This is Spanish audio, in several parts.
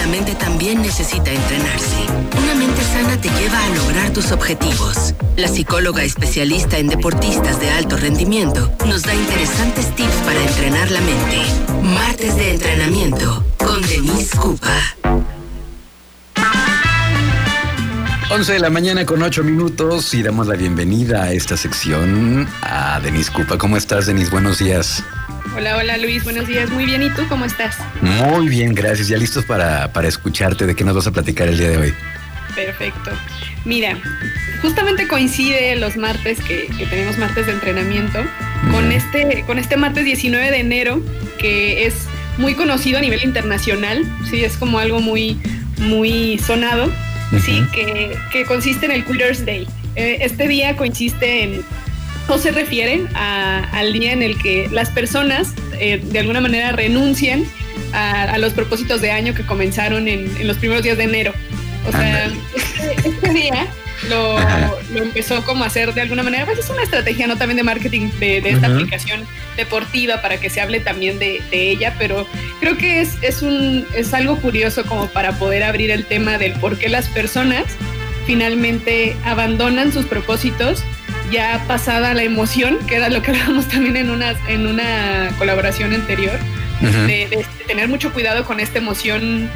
la mente también necesita entrenarse. Una mente sana te lleva a lograr tus objetivos. La psicóloga especialista en deportistas de alto rendimiento nos da interesantes tips para entrenar la mente. Martes de entrenamiento con Denise Cupa. 11 de la mañana con 8 minutos y damos la bienvenida a esta sección a Denise Cupa. ¿Cómo estás, Denise? Buenos días. Hola, hola Luis, buenos días. Muy bien, ¿y tú cómo estás? Muy bien, gracias. Ya listos para, para escucharte. ¿De qué nos vas a platicar el día de hoy? Perfecto. Mira, justamente coincide los martes que, tenemos martes de entrenamiento con este, con este martes 19 de enero, que es muy conocido a nivel internacional, sí, es como algo muy, muy sonado, sí, que, que, consiste en el Quitters Day. Eh, este día consiste en se refiere al día en el que las personas eh, de alguna manera renuncian a, los propósitos de año que comenzaron en, los primeros días de enero. O sea, este, este, día lo, empezó como a hacer de alguna manera, pues es una estrategia no también de marketing de, esta aplicación deportiva para que se hable también de, ella, pero creo que es, es, un, es algo curioso como para poder abrir el tema del por qué las personas finalmente abandonan sus propósitos ya pasada la emoción, que era lo que hablábamos también en una, en una colaboración anterior, de, tener mucho cuidado con esta emoción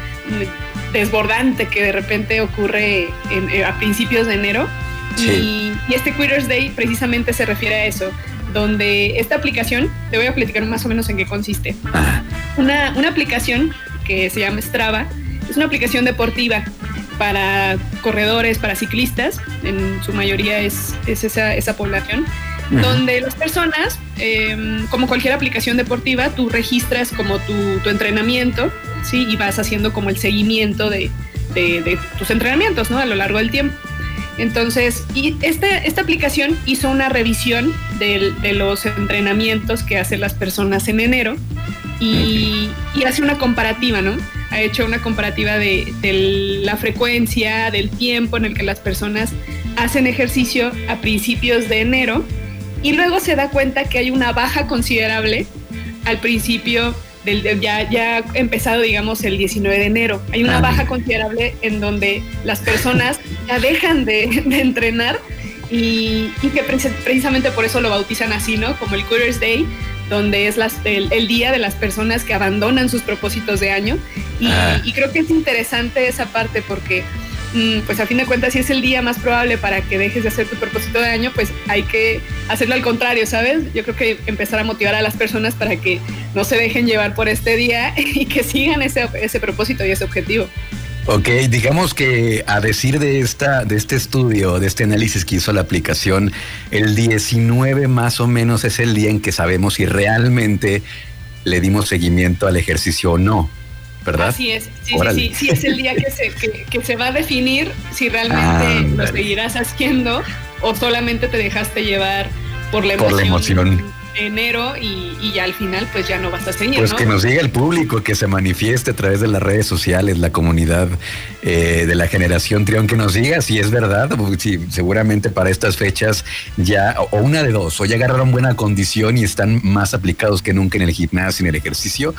desbordante que de repente ocurre eh, a principios de enero. Y, este Quitters Day precisamente se refiere a eso, donde esta aplicación, te voy a platicar más o menos en qué consiste. Una, una aplicación que se llama Strava, es una aplicación deportiva para corredores, para ciclistas, en su mayoría es, esa, esa, población, donde las personas, em, como cualquier aplicación deportiva, tú registras como tu, tu, entrenamiento, ¿sí? Y vas haciendo como el seguimiento de, de, tus entrenamientos, ¿no? A lo largo del tiempo. Entonces, y esta aplicación hizo una revisión de, de los entrenamientos que hacen las personas en enero y, y hace una comparativa, ¿no? Ha hecho una comparativa de, la frecuencia, del tiempo en el que las personas hacen ejercicio a principios de enero y luego se da cuenta que hay una baja considerable al principio del ya, ya empezado, digamos, el 19 de enero. Hay una baja considerable en donde las personas ya dejan de, entrenar y, que precisamente por eso lo bautizan así, ¿no? Como el Quitters Day, donde es el, día de las personas que abandonan sus propósitos de año. Y, ah. creo que es interesante esa parte porque, mm, pues a fin de cuentas, si es el día más probable para que dejes de hacer tu propósito de año, pues hay que hacerlo al contrario, ¿sabes? Yo creo que empezar a motivar a las personas para que no se dejen llevar por este día y que sigan ese, ese propósito y ese objetivo. Ok, digamos que a decir de esta, de este estudio, de este análisis que hizo la aplicación, el 19 más o menos es el día en que sabemos si realmente le dimos seguimiento al ejercicio o no, ¿verdad? Así es, sí, sí, sí, sí, es el día que se, que, se va a definir si realmente lo seguirás haciendo o solamente te dejaste llevar por la emoción. Por la emoción enero y, ya al final pues ya no vas a seguir. Pues que nos diga el público, que se manifieste a través de las redes sociales, la comunidad eh, de la generación Trión, que nos diga si es verdad, si seguramente para estas fechas ya, o una de dos, o ya agarraron buena condición y están más aplicados que nunca en el gimnasio, en el ejercicio,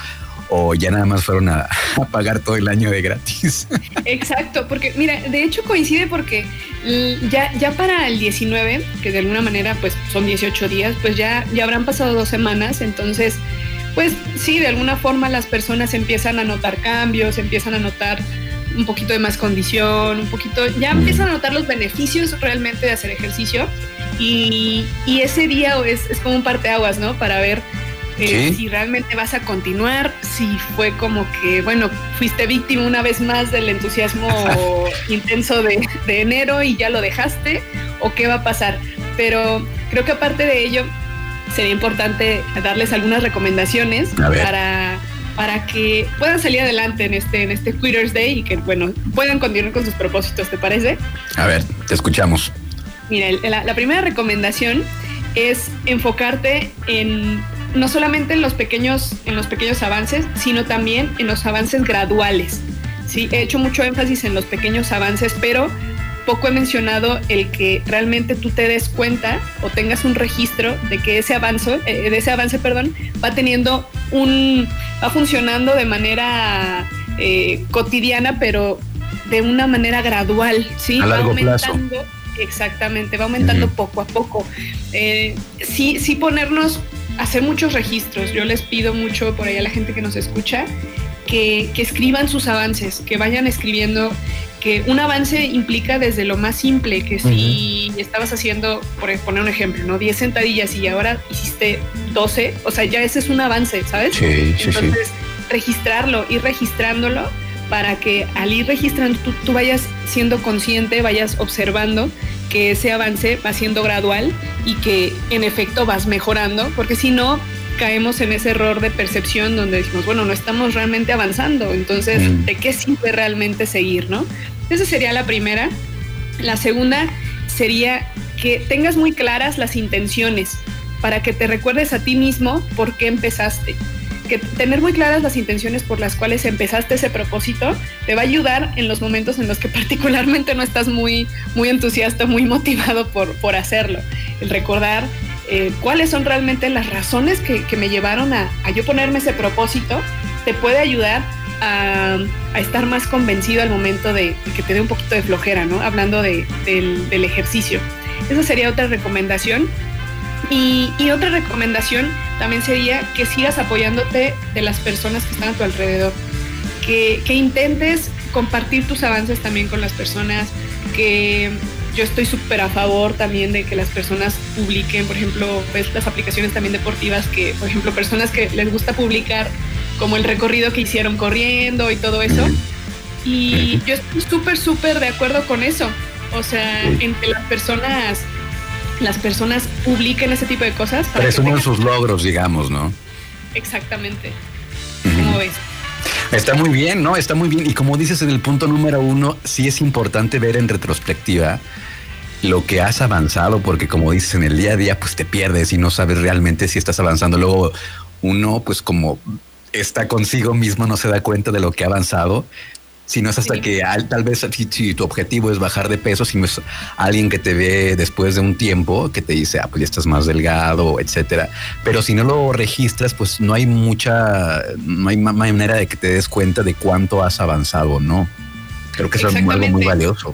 o ya nada más fueron a, pagar todo el año de gratis. Exacto, porque mira, de hecho coincide porque ya, ya para el 19, que de alguna manera pues son 18 días, pues ya, ya habrán pasado dos semanas, entonces pues sí, de alguna forma las personas empiezan a notar cambios, empiezan a notar un poquito de más condición, un poquito, ya empiezan a notar los beneficios realmente de hacer ejercicio y, y ese día es, es como un parteaguas, ¿no? Para ver eh, si realmente vas a continuar, si fue como que, bueno, fuiste víctima una vez más del entusiasmo intenso de, enero y ya lo dejaste, o qué va a pasar. Pero creo que aparte de ello, sería importante darles algunas recomendaciones para para que puedan salir adelante en este, en este Quitters Day y que, bueno, puedan continuar con sus propósitos, ¿te parece? A ver, te escuchamos. Mira, la primera recomendación es enfocarte en no solamente en los pequeños, en los pequeños avances, sino también en los avances graduales. Sí, he hecho mucho énfasis en los pequeños avances, pero poco he mencionado el que realmente tú te des cuenta o tengas un registro de que ese avance, eh, de ese avance, perdón, va teniendo un, va funcionando de manera eh, cotidiana, pero de una manera gradual, ¿sí? A largo plazo. Exactamente, va aumentando poco a poco. Eh, sí, sí ponernos, hacer muchos registros. Yo les pido mucho por ahí a la gente que nos escucha que, que escriban sus avances, que vayan escribiendo que un avance implica desde lo más simple, que si estabas haciendo, por poner un ejemplo, ¿no? 10 sentadillas y ahora hiciste 12, o sea, ya ese es un avance, ¿sabes? Sí, sí, Entonces, registrarlo, ir registrándolo para que al ir registrando tú, vayas siendo consciente, vayas observando que ese avance va siendo gradual y que en efecto vas mejorando, porque si no, caemos en ese error de percepción donde decimos, bueno, no estamos realmente avanzando, entonces, mm. ¿de qué sirve realmente seguir, no? Esa sería la primera. La segunda sería que tengas muy claras las intenciones para que te recuerdes a ti mismo por qué empezaste que tener muy claras las intenciones por las cuales empezaste ese propósito te va a ayudar en los momentos en los que particularmente no estás muy, muy entusiasta, muy motivado por, por hacerlo. El recordar eh, cuáles son realmente las razones que, me llevaron a, yo ponerme ese propósito te puede ayudar a, estar más convencido al momento de, que te dé un poquito de flojera, ¿no? Hablando del, del ejercicio. Esa sería otra recomendación. Y, otra recomendación también sería que sigas apoyándote de las personas que están a tu alrededor, que, intentes compartir tus avances también con las personas, que yo estoy súper a favor también de que las personas publiquen, por ejemplo, pues las aplicaciones también deportivas, que por ejemplo personas que les gusta publicar como el recorrido que hicieron corriendo y todo eso. Y yo estoy súper, súper de acuerdo con eso. O sea, entre las personas las personas publiquen ese tipo de cosas. Presumen sus logros, digamos, ¿no? Exactamente. ¿Cómo ves? Está muy bien, ¿no? Está muy bien. Y como dices en el punto número uno, sí es importante ver en retrospectiva lo que has avanzado, porque como dices en el día a día, pues te pierdes y no sabes realmente si estás avanzando. Luego uno, pues como está consigo mismo, no se da cuenta de lo que ha avanzado si no es hasta que tal vez si, tu objetivo es bajar de peso, si no es alguien que te ve después de un tiempo que te dice, ah, pues ya estás más delgado, etcétera. Pero si no lo registras, pues no hay mucha, no hay manera de que te des cuenta de cuánto has avanzado, ¿no? Creo que eso es algo muy valioso.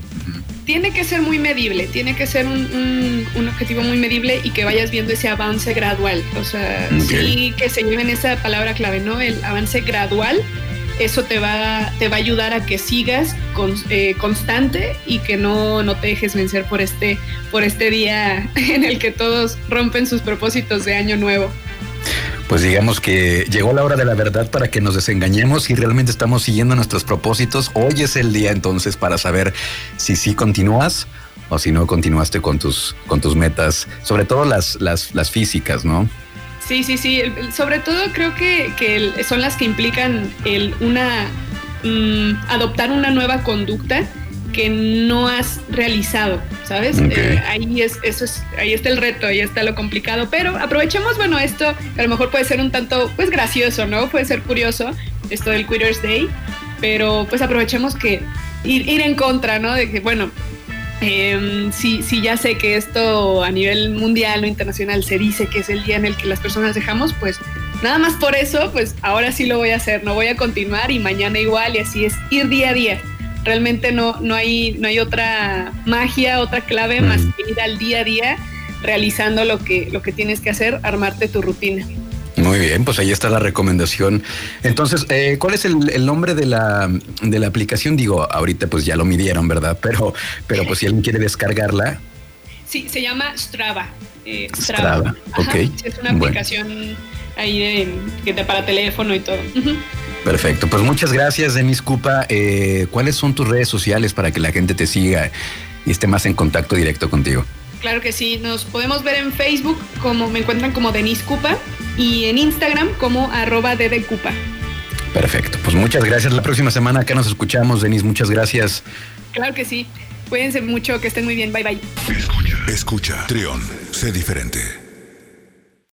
Tiene que ser muy medible, tiene que ser un, objetivo muy medible y que vayas viendo ese avance gradual. O sea, sí que se lleven esa palabra clave, ¿no? El avance gradual eso te va, te va a ayudar a que sigas eh, constante y que no, no te dejes vencer por este, por este día en el que todos rompen sus propósitos de año nuevo. Pues digamos que llegó la hora de la verdad para que nos desengañemos y realmente estamos siguiendo nuestros propósitos. Hoy es el día entonces para saber si sí continúas o si no continuaste con tus, con tus metas, sobre todo las, las, las físicas, ¿no? Sí, sí, sí. Sobre todo creo que, son las que implican el una mm, adoptar una nueva conducta que no has realizado, ¿sabes? Eh, ahí es, eso es, ahí está el reto, ahí está lo complicado. Pero aprovechemos, bueno, esto a lo mejor puede ser un tanto, pues gracioso, ¿no? Puede ser curioso esto del Quitters Day, pero pues aprovechemos que ir, ir en contra, ¿no? De que, bueno, eh, sí, sí, ya sé que esto a nivel mundial o internacional se dice que es el día en el que las personas dejamos, pues nada más por eso, pues ahora sí lo voy a hacer, no voy a continuar y mañana igual y así es ir día a día. Realmente no, no, hay, no hay otra magia, otra clave más que ir al día a día realizando lo que, lo que tienes que hacer, armarte tu rutina. Muy bien, pues ahí está la recomendación. Entonces, eh, ¿cuál es el, nombre de la, de la aplicación? Digo, ahorita pues ya lo midieron, ¿verdad? Pero, pero pues si alguien quiere descargarla. Sí, se llama Strava. Eh, Strava, ok. es una aplicación ahí de, de, para teléfono y todo. Perfecto, pues muchas gracias, Denis Cupa. Eh, ¿Cuáles son tus redes sociales para que la gente te siga y esté más en contacto directo contigo? Claro que sí, nos podemos ver en Facebook como me encuentran como Denis Cupa y en Instagram como arroba Cupa. Perfecto, pues muchas gracias. La próxima semana acá nos escuchamos, Denis, muchas gracias. Claro que sí. Cuídense mucho, que estén muy bien. Bye bye. Escucha, escucha, Trión, sé diferente.